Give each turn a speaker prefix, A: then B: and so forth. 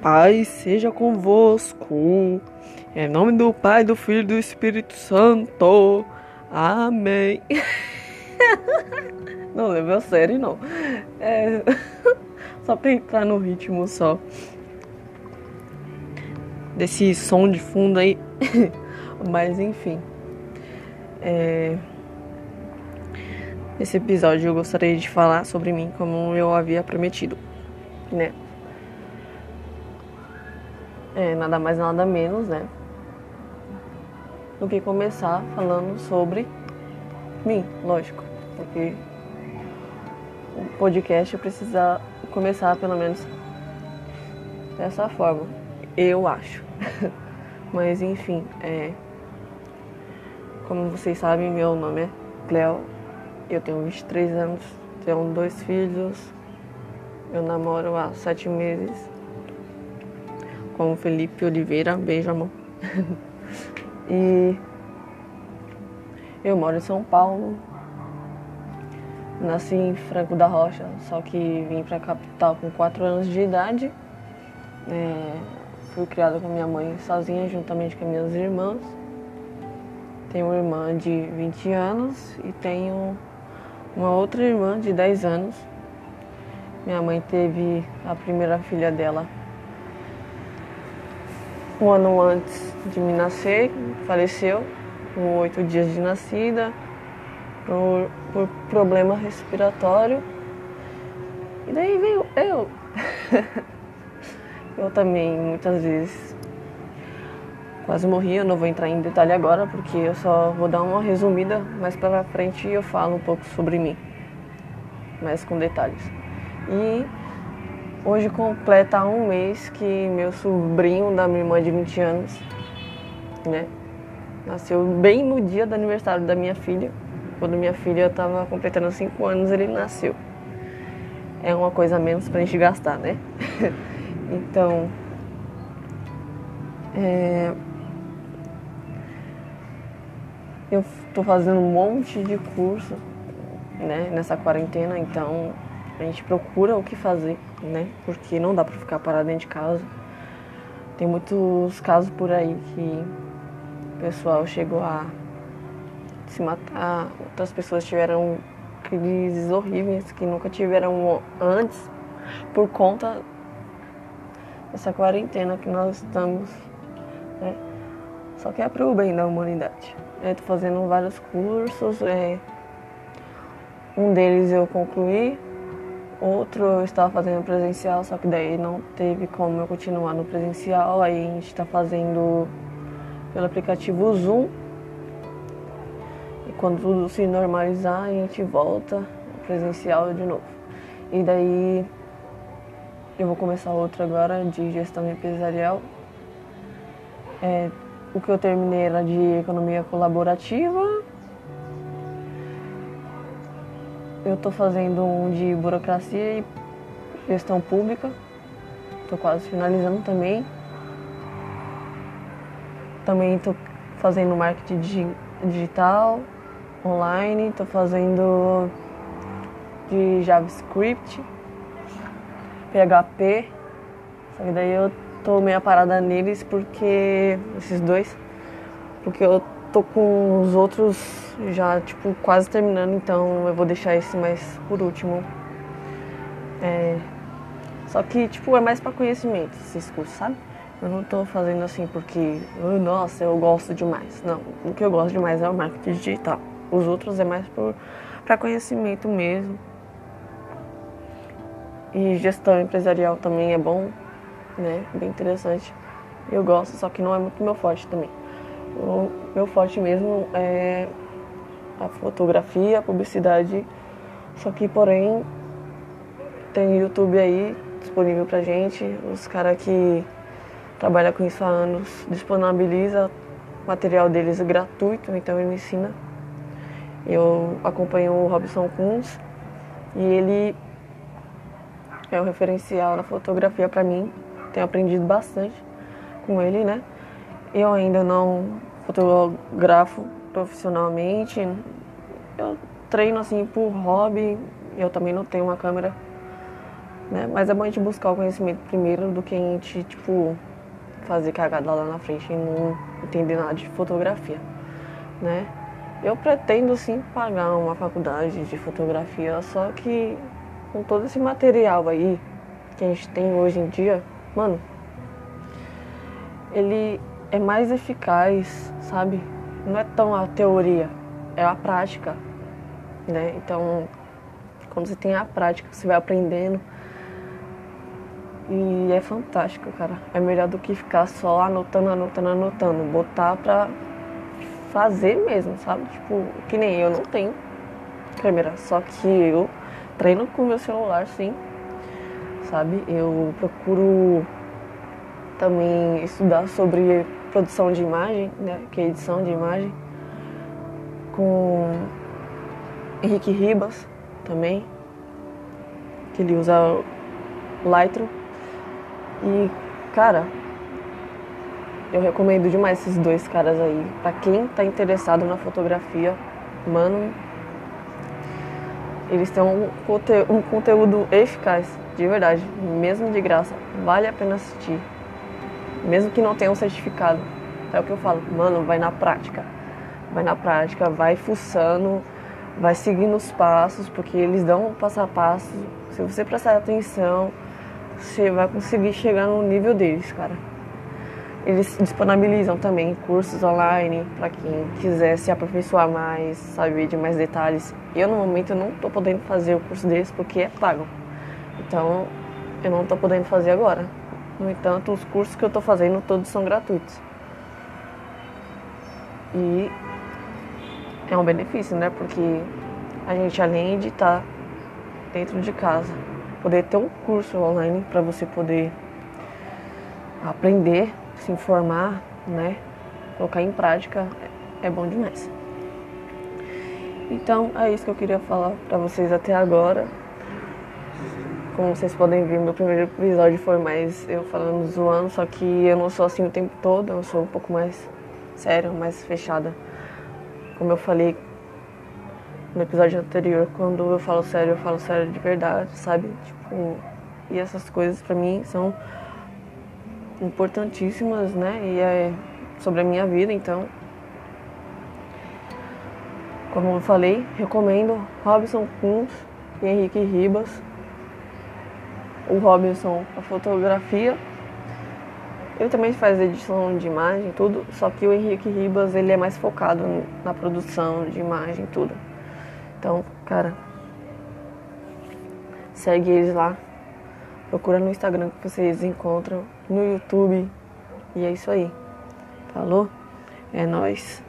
A: paz seja convosco. Em nome do Pai, do Filho e do Espírito Santo. Amém. Não levei a sério, não. É... Só pra entrar no ritmo só. Desse som de fundo aí. Mas enfim. É... Nesse episódio eu gostaria de falar sobre mim como eu havia prometido, né? É, nada mais nada menos, né? Do que começar falando sobre mim, lógico, porque o podcast precisa começar pelo menos dessa forma, eu acho. Mas enfim, é, como vocês sabem, meu nome é Cleo, eu tenho 23 anos, tenho dois filhos, eu namoro há sete meses com o Felipe Oliveira. Beijo, amor. e eu moro em São Paulo. Nasci em Franco da Rocha, só que vim para a capital com 4 anos de idade. É, fui criada com minha mãe sozinha, juntamente com minhas irmãs. Tenho uma irmã de 20 anos e tenho uma outra irmã de 10 anos. Minha mãe teve a primeira filha dela um ano antes de me nascer, faleceu, com oito dias de nascida, por, por problema respiratório. E daí veio eu. eu também, muitas vezes, quase morri. Eu não vou entrar em detalhe agora, porque eu só vou dar uma resumida. Mais pra frente eu falo um pouco sobre mim, mas com detalhes. E Hoje completa um mês que meu sobrinho da minha irmã de 20 anos, né? Nasceu bem no dia do aniversário da minha filha. Quando minha filha estava completando 5 anos, ele nasceu. É uma coisa a menos pra gente gastar, né? então. É... Eu tô fazendo um monte de curso, né, nessa quarentena, então a gente procura o que fazer, né? Porque não dá pra ficar parado dentro de casa. Tem muitos casos por aí que o pessoal chegou a se matar, outras pessoas tiveram crises horríveis que nunca tiveram antes por conta dessa quarentena que nós estamos, né? Só que é pro bem da humanidade. Tô fazendo vários cursos, é, um deles eu concluí, Outro eu estava fazendo presencial, só que daí não teve como eu continuar no presencial. Aí a gente está fazendo pelo aplicativo Zoom. E quando tudo se normalizar, a gente volta presencial de novo. E daí eu vou começar outro agora de gestão empresarial. É, o que eu terminei era de economia colaborativa Eu estou fazendo um de burocracia e gestão pública. Estou quase finalizando também. Também estou fazendo marketing digital, online. Estou fazendo de JavaScript, PHP. Só que daí eu tô meio parada neles porque. esses dois. Porque eu tô com os outros já, tipo, quase terminando, então eu vou deixar esse mais por último. É... Só que, tipo, é mais para conhecimento esses cursos, sabe? Eu não tô fazendo assim porque, oh, nossa, eu gosto demais. Não, o que eu gosto demais é o marketing digital. Os outros é mais para conhecimento mesmo. E gestão empresarial também é bom, né? Bem interessante. Eu gosto, só que não é muito meu forte também. O meu forte mesmo é a fotografia, a publicidade. Só que, porém, tem YouTube aí disponível pra gente. Os caras que trabalham com isso há anos disponibiliza material deles gratuito, então ele me ensina. Eu acompanho o Robson Kunz e ele é um referencial na fotografia para mim. Tenho aprendido bastante com ele, né? Eu ainda não fotografo profissionalmente. Eu treino assim por hobby. Eu também não tenho uma câmera né? Mas é bom a gente buscar o conhecimento primeiro do que a gente, tipo, fazer cagada lá na frente e não entender nada de fotografia, né? Eu pretendo sim pagar uma faculdade de fotografia, só que com todo esse material aí que a gente tem hoje em dia, mano, ele é mais eficaz, sabe? Não é tão a teoria, é a prática, né? Então, quando você tem a prática, você vai aprendendo. E é fantástico, cara. É melhor do que ficar só anotando, anotando, anotando. Botar pra fazer mesmo, sabe? Tipo, que nem eu não tenho câmera, só que eu treino com meu celular, sim. Sabe? Eu procuro também estudar sobre produção de imagem, né? Que é edição de imagem. Com Henrique Ribas também. Que ele usa Lightroom. E, cara, eu recomendo demais esses dois caras aí. Pra quem tá interessado na fotografia, mano, eles têm um, conte um conteúdo eficaz, de verdade, mesmo de graça. Vale a pena assistir. Mesmo que não tenha um certificado. É o que eu falo, mano, vai na prática. Vai na prática, vai fuçando, vai seguindo os passos, porque eles dão um passo a passo. Se você prestar atenção, você vai conseguir chegar no nível deles, cara. Eles disponibilizam também cursos online para quem quiser se aperfeiçoar mais, saber de mais detalhes. Eu, no momento, não estou podendo fazer o curso deles porque é pago. Então, eu não estou podendo fazer agora. No entanto, os cursos que eu estou fazendo todos são gratuitos. E é um benefício, né? Porque a gente, além de estar tá dentro de casa, poder ter um curso online para você poder aprender, se informar, né? Colocar em prática é bom demais. Então é isso que eu queria falar para vocês até agora. Como vocês podem ver, meu primeiro episódio foi mais eu falando zoando, só que eu não sou assim o tempo todo, eu sou um pouco mais séria, mais fechada. Como eu falei no episódio anterior, quando eu falo sério, eu falo sério de verdade, sabe? Tipo, e essas coisas para mim são importantíssimas, né? E é sobre a minha vida, então. Como eu falei, recomendo Robson Kunz e Henrique Ribas. O Robinson, a fotografia. Ele também faz edição de imagem, tudo, só que o Henrique Ribas, ele é mais focado na produção de imagem, tudo. Então, cara, segue eles lá. Procura no Instagram que vocês encontram, no YouTube. E é isso aí. Falou? É nós.